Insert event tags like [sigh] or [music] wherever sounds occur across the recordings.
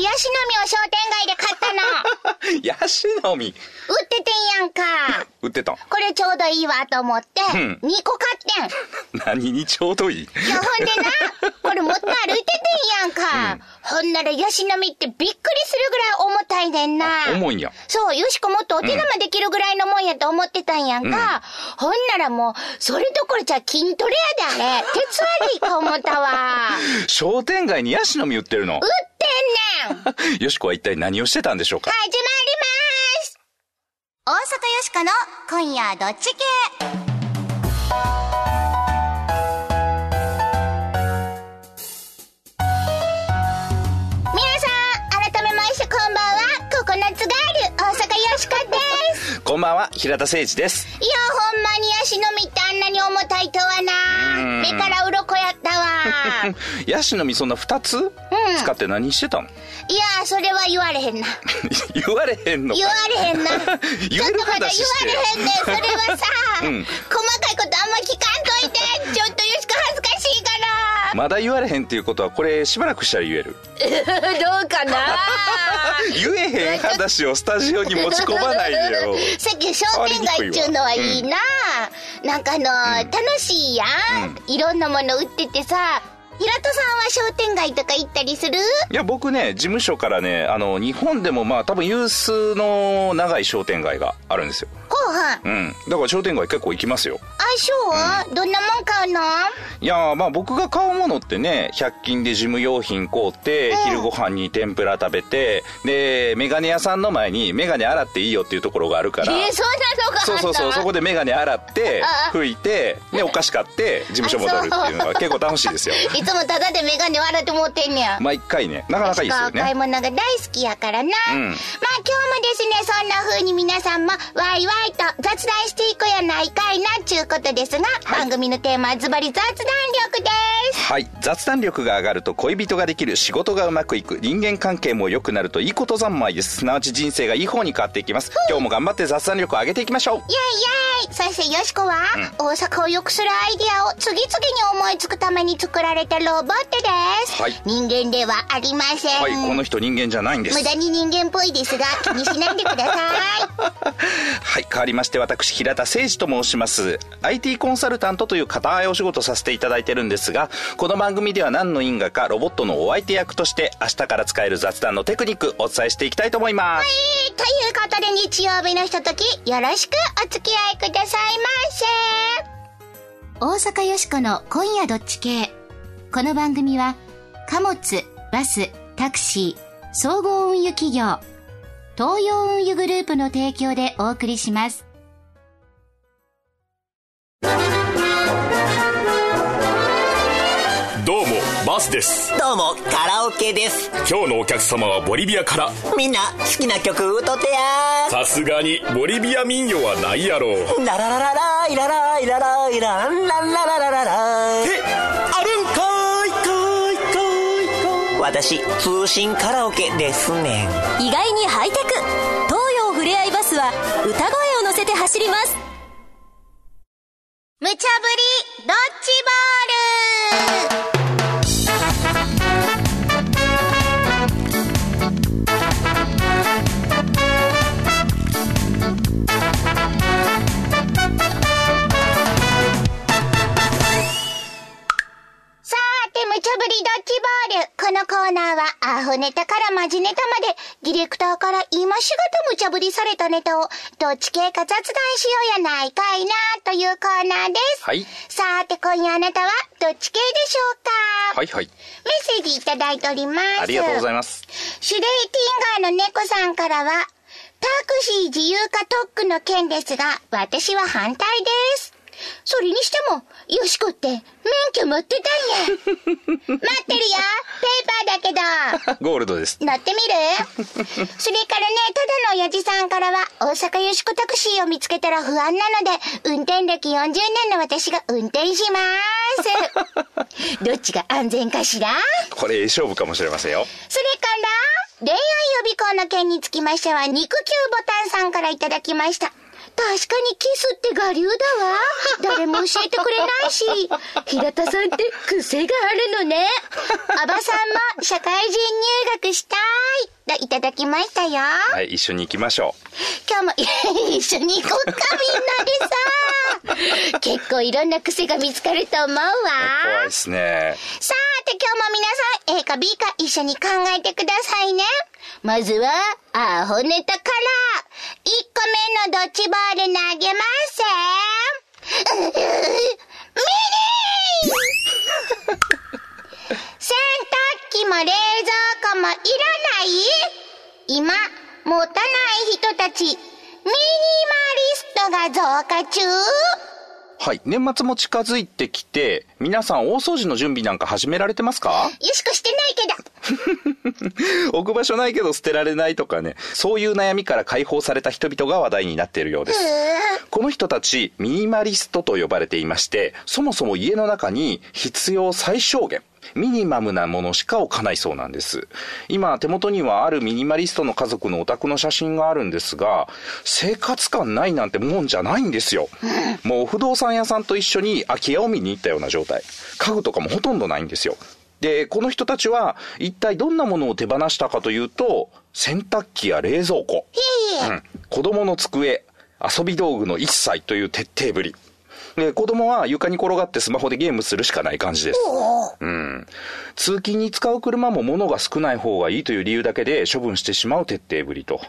ヤシの実を商店街で買ったの。[laughs] ヤシの実。売っててんやんか。[laughs] 売ってたんこれちょうどいいわと思って、ん2個買ってん。[laughs] 何にちょうどいい？いや、ほんでな、これ持って歩いててんやんか。ほんならヤシの実ってびっくりするぐらい重たいねんな。重いんや。そう、よしこもっとお手玉できるぐらいのもんやと思ってたんやんか。ほんならもう、それどころじゃ筋トレやであれ。鉄悪いか思ったわ。商店街にヤシの実売ってるの？売ってんねん。よしこは一体何をしてたんでしょうか？始まります。大阪よしこの今夜どっち系？んばんは、平田誠二です。いやほんまにヤシの実ってあんなに重たいとはな。うん。目から鱗やったわ。[laughs] ヤシの実そんな二つ使って何してたの？いやそれは言われへんな。[laughs] 言われへんのか言われへんな。[laughs] 言えるちょっとまだ言われへんねん。それはさ、うん。細かいことあんま聞かんまだ言われへんっていうことはこれしばらくしたら言える。らどうかな？[laughs] 言えへん話をスタジオに持ち込まないでよ。さっき商店街っちゅうのはいいな、なんかあの、楽しいやん、いろんなもの売っててさ平戸さんは商店街とか行ったりする？いや僕ね事務所からねあの日本でもまあ多分有数の長い商店街があるんですよはんうん。だから商店街結構行きますよ。相性は、どんなもん買うの？いやーまあ僕が買うものってね100均で事務用品買うて、うん昼ご飯に天ぷら食べてでメガネ屋さんの前にメガネ洗っていいよっていうところがあるから。えー、そんなのがあったそうそうそうそこでメガネ洗ってああ。拭いてでお菓子買って事務所戻るっていうのが結構楽しいですよ。いつもタダでメガネ笑ってもうてんねや。毎回ねなかなかいいですよお買いね物が大好きやからな。ん。まあ今日もですね、そんな風に皆さんもワイワイと雑談していこうやないかいなっちゅうことですが、番組のテーマはズバリ雑談力です。はい。雑談力が上がると恋人ができる仕事がうまくいく。人間関係も良くなるといいこと三昧です。すなわち人生がいい方に変わっていきます。今日も頑張って雑談力を上げていきましょう。イェイイェイ。そしてよしこは、大阪を良くするアイディアを次々に思いつくために作られたロボットです。はい。人間ではありません。はい。この人人間じゃないんです。無駄に人間っぽいですが、気にしないでください。[laughs] はい、変わりまして私、平田誠二と申します。IT コンサルタントという固いお仕事させていただいてるんですが、この番組では何の因果かロボットのお相手役として明日から使える雑談のテクニックお伝えしていきたいと思います。ということで日曜日のひとときよろしくお付き合いくださいませ大阪よしこの今夜どっち系この番組は貨物バスタクシー総合運輸企業東洋運輸グループの提供でお送りします。どうもバスです。どうもカラオケです。今日のお客様はボリビアから。みんな好きな曲歌ってやさすがにボリビア民謡はないやろララララライラライラライランランラララララえ私通信カラオケですねん。意外にハイテク。東洋ふれあいバスは歌声を乗せて走ります。無茶ぶりドッジボール。茶ぶりドッジボール。このコーナーは、アホネタからマジネタまで、ディレクターから今しがた無茶ぶりされたネタを、どっち系か雑談しようやないかいな、というコーナーです。はいさて、今夜あなたは、どっち系でしょうか？はいはい。メッセージいただいております。ありがとうございま。す。シュレーティンガーの猫さんからは、タクシー自由化特区の件ですが、私は反対です。それにしても、よしこって、免許持ってたんや。[laughs] 待ってるよペーパーだけど。[laughs] ゴールドです。乗ってみる？それからね、ただの親父さんからは、大阪よしこタクシーを見つけたら不安なので、運転歴40年の私が運転します。[laughs] どっちが安全かしら？これ勝負かもしれませんよ。それから、恋愛予備校の件につきましては、肉球ボタンさんからいただきました。確かにキスって我流だわ。誰も教えてくれないし。平田さんって癖があるのね。おばさんも社会人入学したい。といただきましたよ。はい、一緒に行きましょ今日も [laughs] 一緒に行こうか、みんなでさ。[laughs] 結構いろんな癖が見つかると思うわ。う。怖いですね。さて今日も皆さん A か B か一緒に考えてくださいね。まずは、アホネタから。1個目のドッジボール投げます。ううミニー。洗濯機も冷蔵庫もいらない今、持たない人たち、ミニマリストが増加中はい、年末も近づいてきて、皆さん大掃除の準備なんか始められてますか？よしこしてないけど。[laughs] 置く場所ないけど捨てられないとかね、そういう悩みから解放された人々が話題になっているようです。この人たち、ミニマリストと呼ばれていまして、そもそも家の中に必要最小限、ミニマムなものしか置かないそうなんです。今、手元にはあるミニマリストの家族のお宅の写真があるんですが、生活感ないなんてもんじゃないんですよ。[laughs] もう不動産屋さんと一緒に空き家を見に行ったような状態。家具とかもほとんどないんですよ。で、この人たちは一体どんなものを手放したかというと、洗濯機や冷蔵庫、うん、子供の机、遊び道具の一切という徹底ぶり。で、子供は床に転がってスマホでゲームするしかない感じです。うん。通勤に使う車も物が少ない方がいいという理由だけで処分してしまう徹底ぶりと。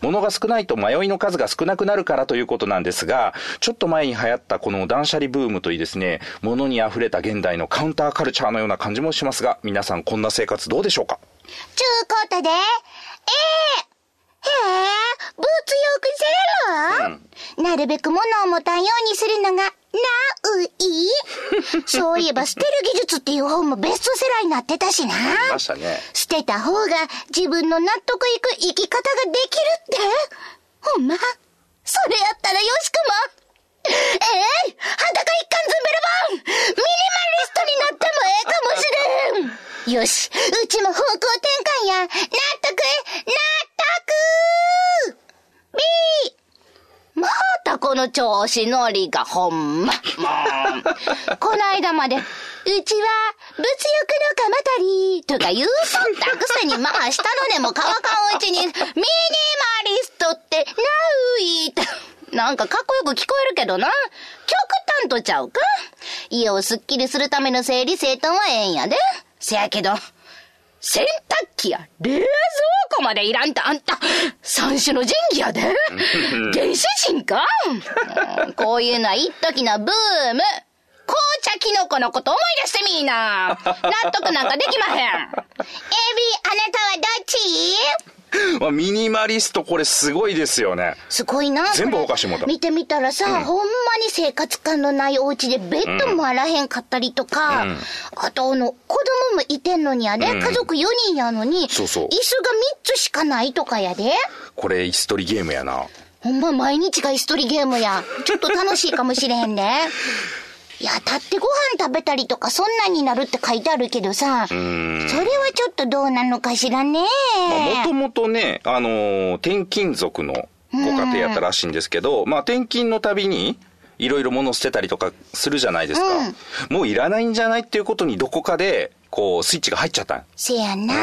物が少ないと迷いの数が少なくなるからということなんですが、ちょっと前に流行ったこの断捨離ブームといいですね、物に溢れた現代のカウンターカルチャーのような感じもしますが、皆さんこんな生活どうでしょうか？ちゅうことで、ええへえ、ブーツよくせる、なるべく物を持たんようにするのが、なうい？[laughs] そういえば捨てる技術っていう本もベストセラーになってたしな。ましたね。捨てた方が自分の納得いく生き方ができるって。ほんま？それやったらよしくも。ええ裸一貫ズンベルボン！ミニマリストになってもええかもしれん。よし、うちも方向転換や。納得！納得 !B! またこの調子乗りがほんま。もう。こないだまで、うちは物欲の鎌足りとか言うとったくせにまあ下の根も乾かんうちに、ミニマリストってなういって。なんかかっこよく聞こえるけどな。極端とちゃうか？家をすっきりするための整理整頓はええんやで。せやけど、洗濯機や冷蔵庫までいらんとあんた、三種の神器やで。[laughs] 原始人か？う [laughs] んこういうのは一時のブーム。紅茶キノコのこと思い出してみーな。納得なんかできまへん。エビ、あなたはどっち？[laughs] まあミニマリストこれすごいですよね。すごいな。全部これほかしてもうた見てみたらさ、ほんまに生活感のないお家でベッドもあらへんかったりとか、うんあとあの、子供もいてんのにやで、うん家族4人やのに、そうそう椅子が3つしかないとかやで。これ椅子取りゲームやな。ほんま毎日が椅子取りゲームや。ちょっと楽しいかもしれへんで。[laughs] いや、立ってご飯食べたりとかそんなんになるって書いてあるけどさ、それはちょっとどうなのかしらね。まあ、もともとね、あのー転勤族のご家庭やったらしいんですけど、まあ、転勤のたびに、いろいろ物捨てたりとかするじゃないですか。もういらないんじゃないっていうことにどこかで、こう、スイッチが入っちゃった。んせやな、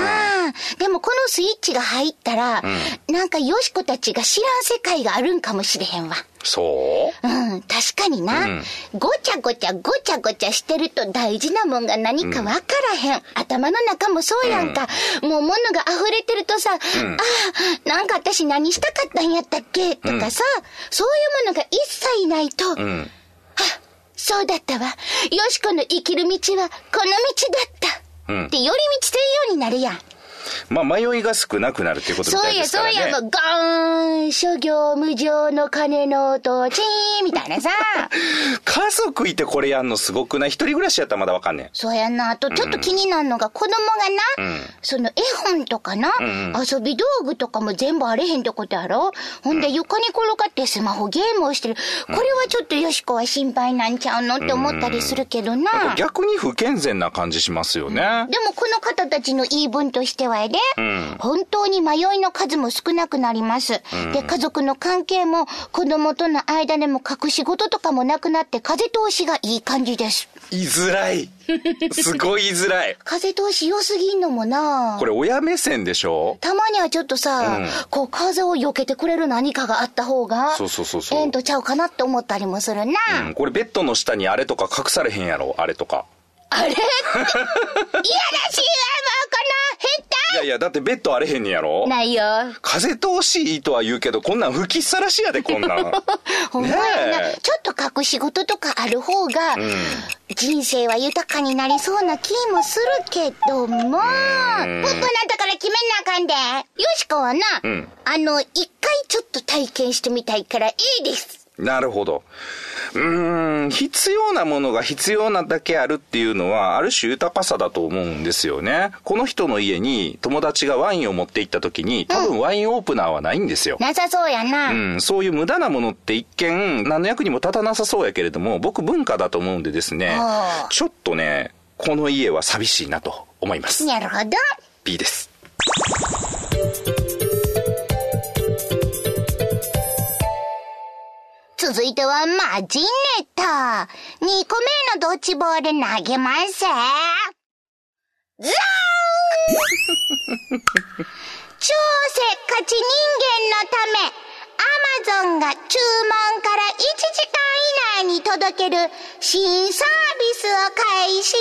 でもこのスイッチが入ったら、なんかよしこたちが知らん世界があるんかもしれへんわ。そう？うん、確かにな、うんごちゃごちゃごちゃごちゃしてると大事なもんが何かわからへん。頭の中もそうやんか。もう物が溢れてるとさ、ああ、なんか私何したかったんやったっけ？とかさ、そういうものが一切ないと、うん。あ、そうだったわ。よしこの生きる道はこの道だった。うんって寄り道せんようになるやん。まあ、迷いが少なくなるっていうことみたい、ですからね。そうや、もう、ガーン、諸行無常の鐘の音、チーンみたいなさ。[laughs] 家族いてこれやんのすごくない？一人暮らしやったらまだわかんねん。そうやな。あとちょっと気になるのが、子供がな、うんその絵本とかな、んうん遊び道具とかも全部あれへんってことやろ？ほんで床に転がってスマホゲームをしてる。これはちょっとよしこは心配なんちゃうのって思ったりするけどな。な逆に不健全な感じしますよね。でもこの方たちの言い分としてはやで、ん本当に迷いの数も少なくなります。で、家族の関係も子供との間でも隠し事とかもなくなって風通しがいい感じです。言いづらい。[laughs] すごい言いづらい。風通し良すぎんのもなこれ親目線でしょ？たまにはちょっとさ、うんこう風を避けてくれる何かがあった方が、そうそうそうそうええんとちゃうかなって思ったりもするな。うん、これベッドの下にあれとか隠されへんやろ？あれとか。あれ？[laughs] いやらしいわ、もうこのいやいや、だってベッドあれへんねやろ？ないよ。風通しいいとは言うけど、こんなん吹きさらしやで、こんなん。[laughs] ほんまやな、ねえちょっと隠し事とかある方が、人生は豊かになりそうな気もするけども、ポップなったから決めなあかんで。よしこはな、んあの、一回ちょっと体験してみたいからいいです。なるほど。うーん、必要なものが必要なだけあるっていうのは、ある種豊かさだと思うんですよね。この人の家に友達がワインを持って行った時に、多分ワインオープナーはないんですよ。なさそうやな。うん、そういう無駄なものって一見何の役にも立たなさそうやけれども僕文化だと思うんでですねはあちょっとねこの家は寂しいなと思いますなるほど。B です続いてはマジネタ。2個目のドッジボール投げます。ザーン超せっかち人間のため、アマゾンが注文から1時間以内に届ける新サービスを開始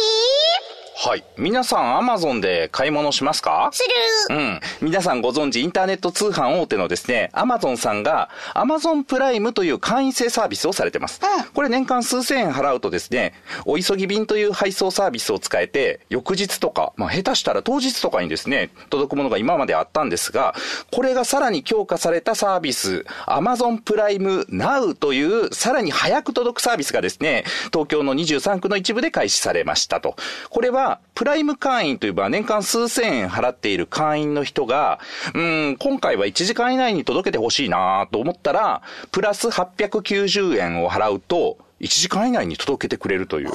はい皆さんアマゾンで買い物しますか？する。うん。皆さんご存知インターネット通販大手のですね、アマゾンさんが、アマゾンプライムという会員制サービスをされてます。うんこれ年間数千円払うとですね、お急ぎ便という配送サービスを使えて、翌日とか、まあ下手したら当日とかにですね、届くものが今まであったんですが、これがさらに強化されたサービス、アマゾンプライム Now というさらに早く届くサービスがですね、東京の23区の一部で開始されましたと。これは、プライム会員というば年間数千円払っている会員の人が、うん、今回は1時間以内に届けてほしいなと思ったら、プラス890円を払うと、1時間以内に届けてくれるという。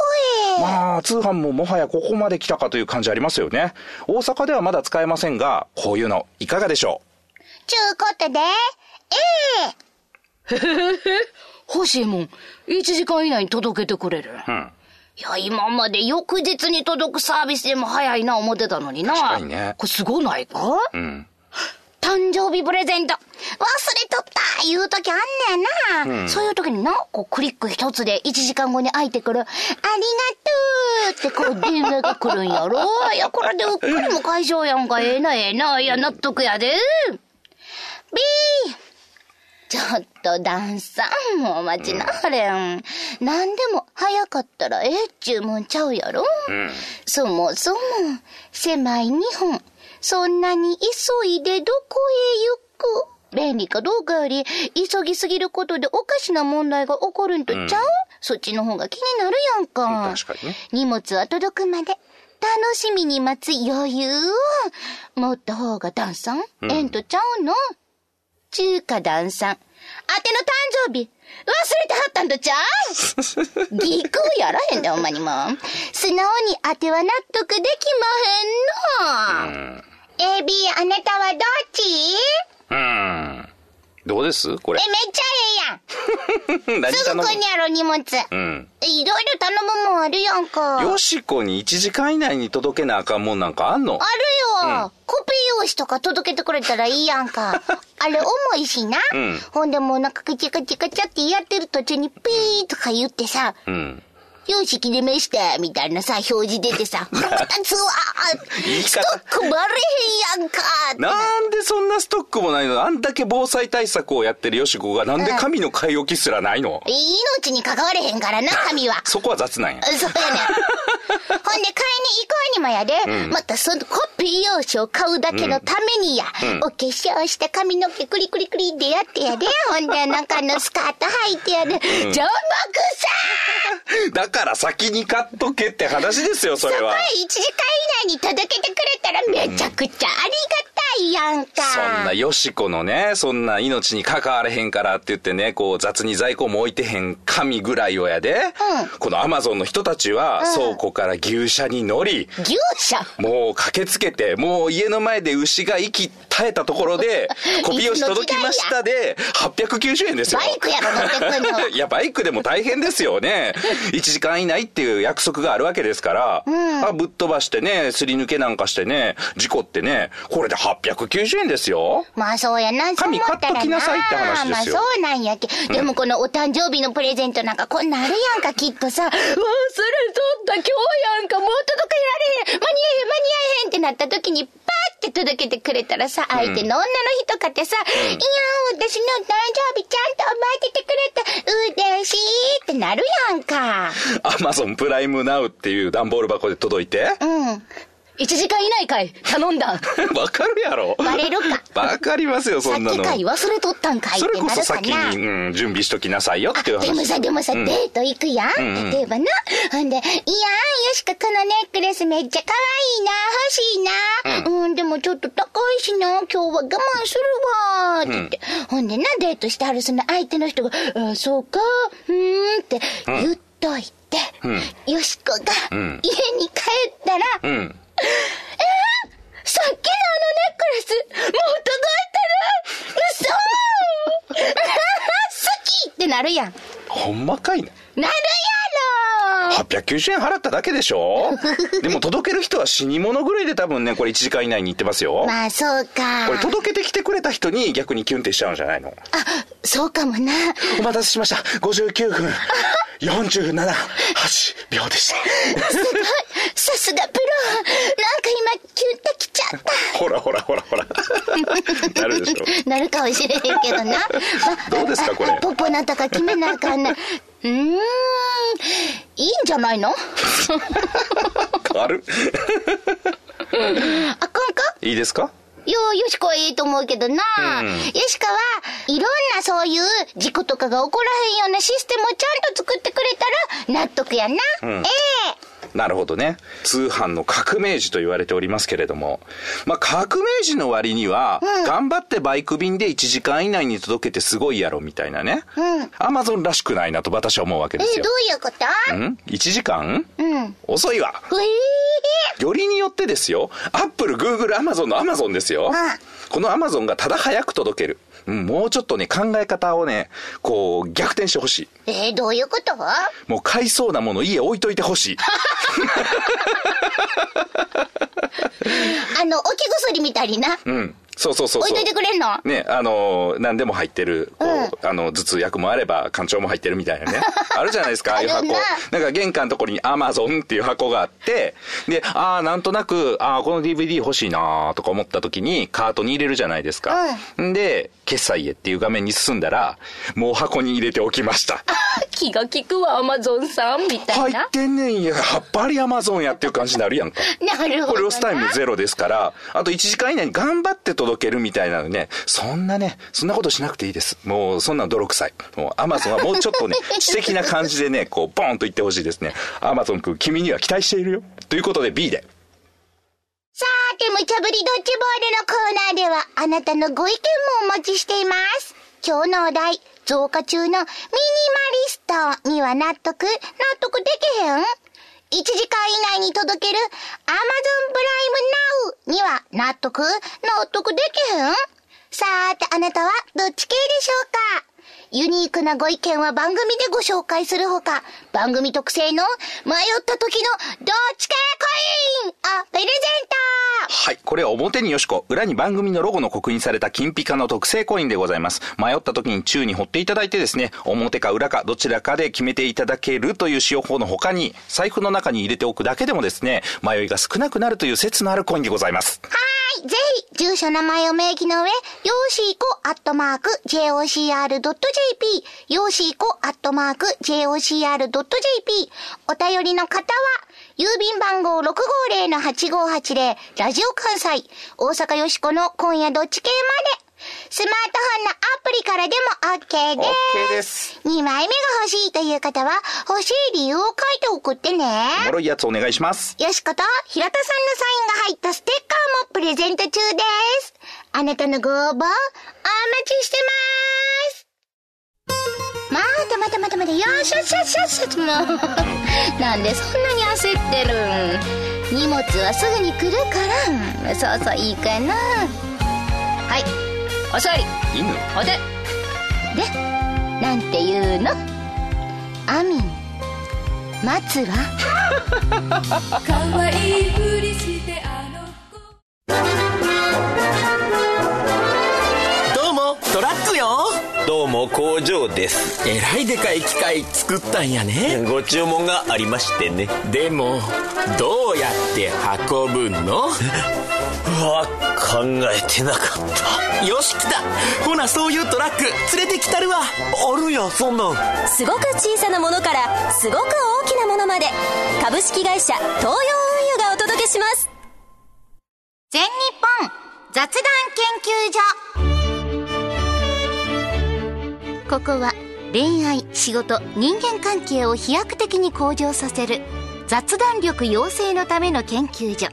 まあ、通販ももはやここまで来たかという感じありますよね。大阪ではまだ使えませんが、こういうのいかがでしょちゅうことで、ええ欲しいもん。1時間以内に届けてくれる。ううん。いや、今まで翌日に届くサービスでも早いな思ってたのにな。確かにねこれすごないか？うん。誕生日プレゼント忘れとった言う時あんねんな、そういう時にな、こうクリック一つで1時間後に開いてくる、ありがとうってこう電話が来るんやろ [laughs] いや、これでうっかりも解消やんか。ええなええな。いや、納得やで。B! ちょっとダンさん、もう待ちなはれん。なんでも早かったらええ注文ちゃうやろ、そもそも、狭い日本、そんなに急いでどこへ行く。便利かどうかより、急ぎすぎることでおかしな問題が起こるんとちゃう、そっちの方が気になるやんか。確かにね。荷物は届くまで、楽しみに待つ余裕を。持った方がダンさん、ええんとちゃうの？中華ダンさん。あての誕生日、忘れてはったんとちゃう？[laughs] ぎくやらへんで、ほんまにもう。素直にあては納得できまへんの。AB、あなたはどっち？うん。どうです？これえ、。めっちゃええやん。何すぐ来んやろ、荷物。うん。いろいろ頼むもんあるやんか。よしこに1時間以内に届けなあかんもんなんかあんの？あるよ、コピー用紙とか届けてくれたらいいやんか。[laughs] あれ重いしな。うんほんでもうなんかカチャカチャカチャってやってる途中にピーとか言ってさ、うん。よし切れました、みたいなさ、表示出てさ、[laughs] 腹立つわストックバレへんやんかなんでそんなストックもないの？あんだけ防災対策をやってるよしこがなんで神の買い置きすらないの？命に関われへんからな、[laughs] 神は。そこは雑なんや。そうやねん。[laughs] ほんで、買いに行こうにもやで、またそのコピー用紙を買うだけのためにや、お化粧して髪の毛クリクリクリってやってやで、ほんで、中のスカート履いてやで、邪魔くさだから先に買っとけって話ですよ、それは。そこへ1時間以内に届けてくれたらめちゃくちゃありがたいやんか。そんなよしこのね、そんな命に関われへんからって言ってね、こう雑に在庫も置いてへん神ぐらいをやで、このアマゾンの人たちは倉庫から牛車に乗り、牛舎？もう駆けつけて、もう家の前で牛が息絶えたところで、コピー用紙届きましたで、890円ですよ。バイクやろ乗ってくんの [laughs] いや、バイクでも大変ですよね。[laughs] 1時間以内っていう約束があるわけですから、あぶっ飛ばしてね、すり抜けなんかしてね、事故ってね、これで890円ですよ。まあそうやな、そう神思ったらな。買っときなさいって話ですよまあそうなんやけ。でもこのお誕生日のプレゼントなんかこんなんあるやんか、きっとさ。忘れとった今日やんか、もう届けられへん、間に合えへん、間に合えへんってなった時に、パーって届けてくれたらさ、相手の女の人かってさ、いやー、私の誕生日ちゃんと覚えててくれた、嬉しいってなるやんか。アマゾンプライムナウっていう段ボール箱で届いて。うん。1時間以内かい頼んだん。[laughs] わかるやろバレるか。わかりますよ、そんなの。さっき回忘れとったんかいそれこってなるかそ先な。に、うん、準備しときなさいよっていう話。でもさ、でもさ、うんデート行くやん、んうん例えばな。ほんで、いやー、よしかこのネックレスめっちゃ可愛いな、欲しいな。うん、でもちょっと高いしな、今日は我慢するわーって言って。ほんでな、デートしてはるその相手の人が、あそうか、うーんって言っといて、よしこがん家に帰ったら、うん。さっきのあのネックレス、もう届いてる嘘 [laughs] 好きってなるやん。ほんまかいな。なるやろ890円払っただけでしょ？[laughs] でも届ける人は死に物狂いで多分ね、これ1時間以内に行ってますよ。まあ、そうか。これ届けてきてくれた人に逆にキュンってしちゃうんじゃないのあ、そうかもな。お待たせしました。59分47、8秒でした。すごい。さすがプロ。なんか今、キュンってきちゃった。ほらほらほらほら。なるでしょ。なるかもしれへんけどな。[laughs] まどうですかこれポポなんとか決めなあかんな。うーん。いいんじゃないの？[laughs] 軽っあかんか？いいですか？いや、よしこはいいと思うけどな。うんよしかはいろんなそういう事故とかが起こらへんようなシステムをちゃんと作ってくれたら納得やな。んえなるほどね。通販の革命児と言われておりますけれども。まあ、革命児の割には、頑張ってバイク便で1時間以内に届けてすごいやろみたいなね。うんアマゾンらしくないなと私は思うわけええ、ですよど。ういうこと？ん ?1 時間？うん。遅いわ。ー。よりによってですよ。アップル、グーグル、アマゾンのアマゾンですよ。うんこのアマゾンがただ早く届ける。うんもうちょっとね、考え方をね、こう、逆転してほしい。えー、どういうこと？もう買いそうなもの家置いといてほしい。[laughs] あの、置き薬みたいにな。うん。そうそうそうそう。置いといてくれんの？ね、あのー何でも入ってる、こう、あの、頭痛薬もあれば、肝腸も入ってるみたいなね。[laughs] あるじゃないですか、ああいう箱あるな。なんか玄関のところにアマゾンっていう箱があって、で、ああ、なんとなく、ああ、この DVD 欲しいなーとか思った時に、カートに入れるじゃないですか。んで、決済へっていう画面に進んだら、もう箱に入れておきました。[laughs] 気が利くわ、アマゾンさん、みたいな。入ってんねんや、やっぱりアマゾンやっていう感じになるやんか。なるほどな。これロスタイムゼロですから、あと1時間以内に頑張って届けるみたいなのね、そんなね、そんなことしなくていいです。もう、そんな泥臭い。もう、アマゾンはもうちょっとね、[laughs] 知的な感じでね、こう、ボーンと言ってほしいですね。アマゾン君、君には期待しているよ。ということで B で。さーて、無茶ぶりドッジボールのコーナーでは、あなたのご意見もお待ちしています。今日のお題、増加中のミニマリストには納得。納得できへん ?1 時間以内に届ける Amazon プライム Now には納得？納得できへん？さーて、あなたはどっち系でしょうか？ユニークなご意見は番組でご紹介するほか、番組特製の迷った時のどっち系コイン！をプレゼンはい。これは表によしこ、裏に番組のロゴの刻印された金ピカの特製コインでございます。迷った時に宙に掘っていただいてですね、表か裏かどちらかで決めていただけるという使用法の他に、財布の中に入れておくだけでもですね、迷いが少なくなるという説のあるコインでございます。はい。ぜひ、住所名前を明記の上、よーしーこアットマーク jocr.jp、よーしーこアットマーク jocr.jp、お便りの方は、郵便番号650-8580ラジオ関西大阪よしこの今夜どっち系までスマートフォンのアプリからでも OK です。OK です。2枚目が欲しいという方は欲しい理由を書いて送ってね。おもろいやつお願いします。よしこと平田さんのサインが入ったステッカーもプレゼント中です。あなたのご応募お待ちしてます。またまたまたまたよしよしよしよしよしもうなんでそんなに焦ってるん？荷物はすぐに来るから。そうそういいかな。はいお座り。犬おでで。なんて言うの？アミン。待つわ。[laughs] [laughs] 可愛いふりしてどうも工場です。えらいでかい機械作ったんやね。ご注文がありましてね。でもどうやって運ぶの？うわ考えてなかった。よし来た。ほなそういうトラック連れてきたるわ。あるやそんなん。すごく小さなものからすごく大きなものまで。株式会社東洋運輸がお届けします。全日本雑談研究所ここは恋愛仕事人間関係を飛躍的に向上させる雑談力養成のための研究所。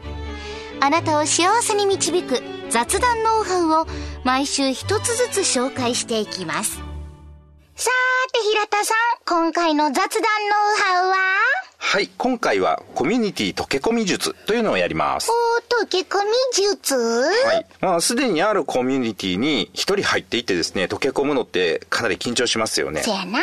あなたを幸せに導く雑談ノウハウを毎週一つずつ紹介していきます。さーて平田さん今回の雑談ノウハウは？はい、今回はコミュニティ溶け込み術というのをやります。おー溶け込み術？はい。まあ、すでにあるコミュニティに一人入っていってですね、溶け込むのってかなり緊張しますよねせ。やな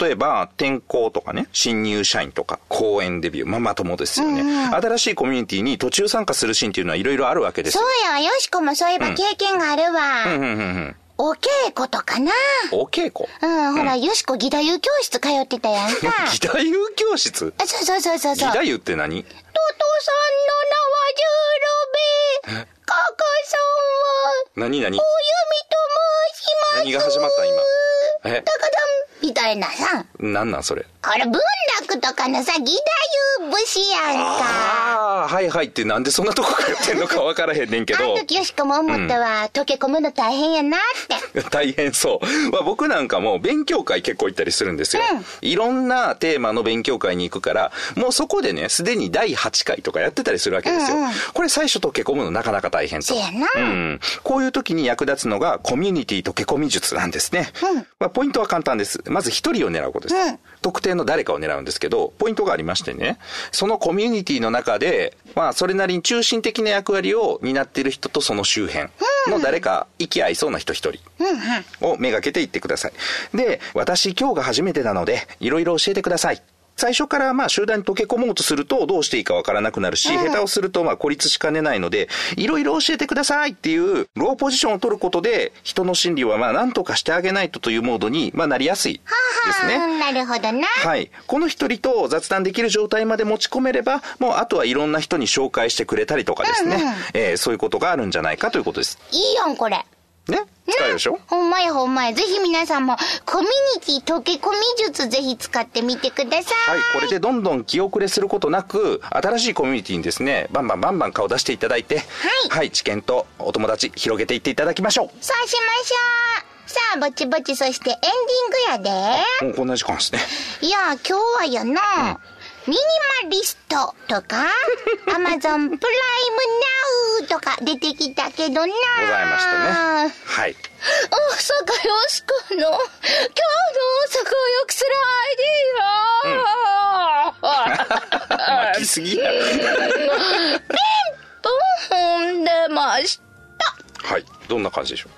例えば、転校とかね、新入社員とか、公演デビュー、ママ友ですよね。新しいコミュニティに途中参加するシーンっていうのはいろいろあるわけですそよ。うやよしこもそういえば経験があるわ、うんうんうんうん。お稽古とかな。お稽古？うん、ほら、よしこ義太夫教室通ってたやんか。[laughs] 義太夫教室？あそうそうそうそう。そう。義太夫って何？トトさんの名は十郎兵衛。カカさんは、何何？おゆみと申します。何が始まった今？え？高田みたいなさ。なんなんそれ？これ文楽とかのさ、義太夫節やんか。ああはいはいってなんでそんなとこからやってんのかわからへんねんけあどの時よしこも思ったわ、溶け込むの大変やなって。[laughs] 大変そう。まあ、僕なんかも勉強会結構行ったりするんですよ。いろんなテーマの勉強会に行くから、もうそこでね、すでに第8回とかやってたりするわけですよ。これ最初溶け込むのなかなか大変と。せやなうん。こういう時に役立つのがコミュニティ溶け込み術なんですね。まあ、ポイントは簡単です。まず一人を狙うことです。特定の誰かを狙うんですけど、ポイントがありましてね、そのコミュニティの中で、まあ、それなりに中心的な役割を担っている人とその周辺の誰か息合いそうな人一人をめがけていってください。で、私今日が初めてなので、いろいろ教えてください。最初からまあ集団に溶け込もうとするとどうしていいかわからなくなるし、下手をするとまあ孤立しかねないので、いろいろ教えてくださいっていうローポジションを取ることで、人の心理はまあ何とかしてあげないとというモードにまあなりやすいですね。うんなるほどな。はい。この一人と雑談できる状態まで持ち込めれば、もうあとはいろんな人に紹介してくれたりとかですね、えーそういうことがあるんじゃないかということです。いいやん、これ。ね使えるでしょ？ほんまやほんまや。ぜひ皆さんも、コミュニティ溶け込み術ぜひ使ってみてください。はい、これでどんどん気遅れすることなく、新しいコミュニティにですね、バンバンバンバン顔出していただいて、はい、知見とお友達広げていっていただきましょそうしましょう。さあ、ぼちぼち、そしてエンディングやで。う。もうこんな時間ですね。いや、今日はやな、ミニマリストとか、[laughs] アマゾンプライムナウとか出てきたけどな。ございましたね。はい。大阪よしこの、今日の大阪を良くするアイディア、[laughs] 巻きすぎや。ポン出ました。はい、どんな感じでしょう？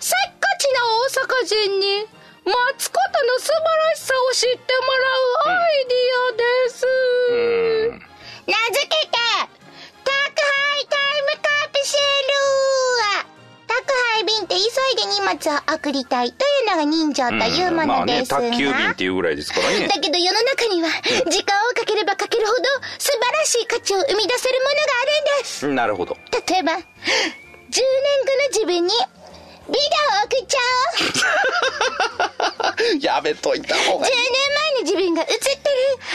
せっかちな大阪人に、待つことの素晴らしさを知ってもらうアイディアです。名付けて、便って急いで荷物を送りたいというのが人情というもまあね、のですが、宅急便っていうぐらいですからね。だけど世の中には、時間をかければかけるほど素晴らしい価値を生み出せるものがあるんです。なるほど。例えば、10年後の自分に、ビデオを送っちゃおう。[laughs] やめといた方が10いい。年前の自分が映ってる。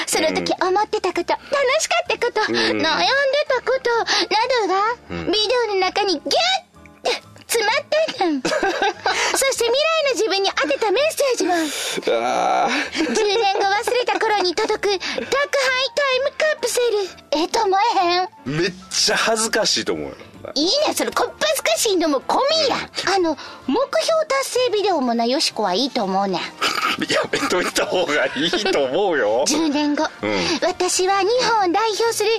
その時思ってたこと、楽しかったこと、悩んでたことなどが、ビデオの中にギュッて詰まってんの。[laughs] そして未来の自分に当てたメッセージは、あ10年後忘れた頃に届く宅配タイムカプセル。ええと思えへん。ーめっちゃ恥ずかしいと思うよ。いいね、それこっぱずかしいのも込みや。あの、目標達成ビデオもな、よしこはいいと思うねん。やめといた方がいいと思うよ。10年後、うん私は日本を代表する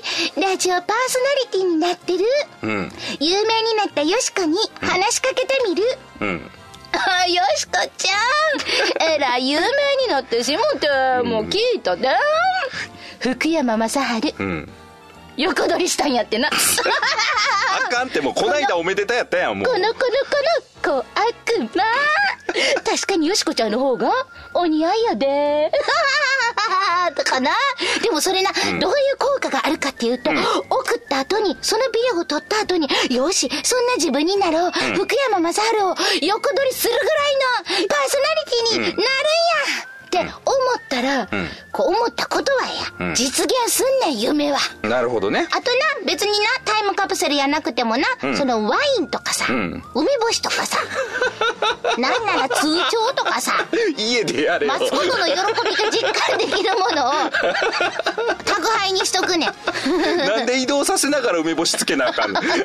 ラジオパーソナリティになってる。うん。有名になったよしこに話しかけてみる。うん。あよしこちゃん [laughs] えらい有名になってしもてもう聞いたで福山雅治、うん。横取りしたんやってなあかんってもうこないだおめでたやったやん、もうこ。のこのこの子悪魔。確かによしこちゃんの方がお似合いやで。とかな。でもそれな、どういう効果があるかっていうと、送った後に、そのビデオを撮った後に、よし、そんな自分になろう。福山雅治を横取りするぐらいのパーソナリティになるんや。って思ったら、こう思ったことはや、実現すんねん、夢は。なるほどね。あとな、別にな、タイムカプセルやなくてもな、そのワインとかさ、ん梅干しとかさ、[laughs] なんなら通帳とかさ、家でやれよマ。スコットの喜びが実感できるものを、宅配にしとくねん。なんで移動させながら梅干しつけなあかんの [laughs] なんか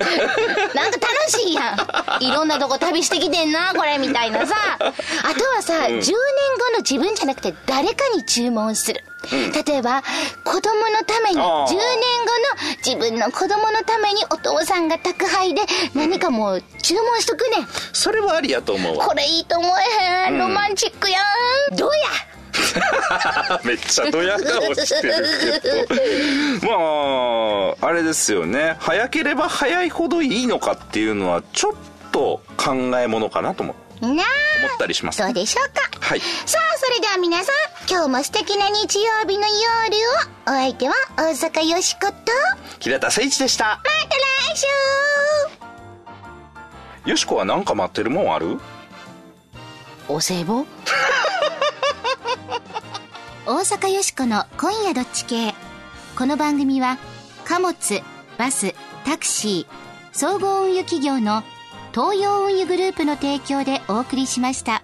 楽しいやん。いろんなとこ旅してきてんな、これ、みたいなさ。あとはさ、10年後の自分じゃなくて誰かに注文する。例えば、子供のために、あー10年後の自分の子供のためにお父さんが宅配で何かもう注文しとくねん。それはありやと思うわこれいいと思えへん。ロマンチックやん。どうや？[laughs] めっちゃドヤ顔してるけど [laughs] まああれですよね早ければ早いほどいいのかっていうのはちょっと考えものかなと思な思っあ。たりしますどうでしょうか？はい。さあ、それでは皆さん、今日も素敵な日曜日の夜を、お相手は大阪よしこと、ま平田誠一でした。た来週。よしこは何か待ってるもんある？お歳暮？[laughs] 大阪よしこの今夜どっち系。この番組は、貨物、バス、タクシー、総合運輸企業の東洋運輸グループの提供でお送りしました。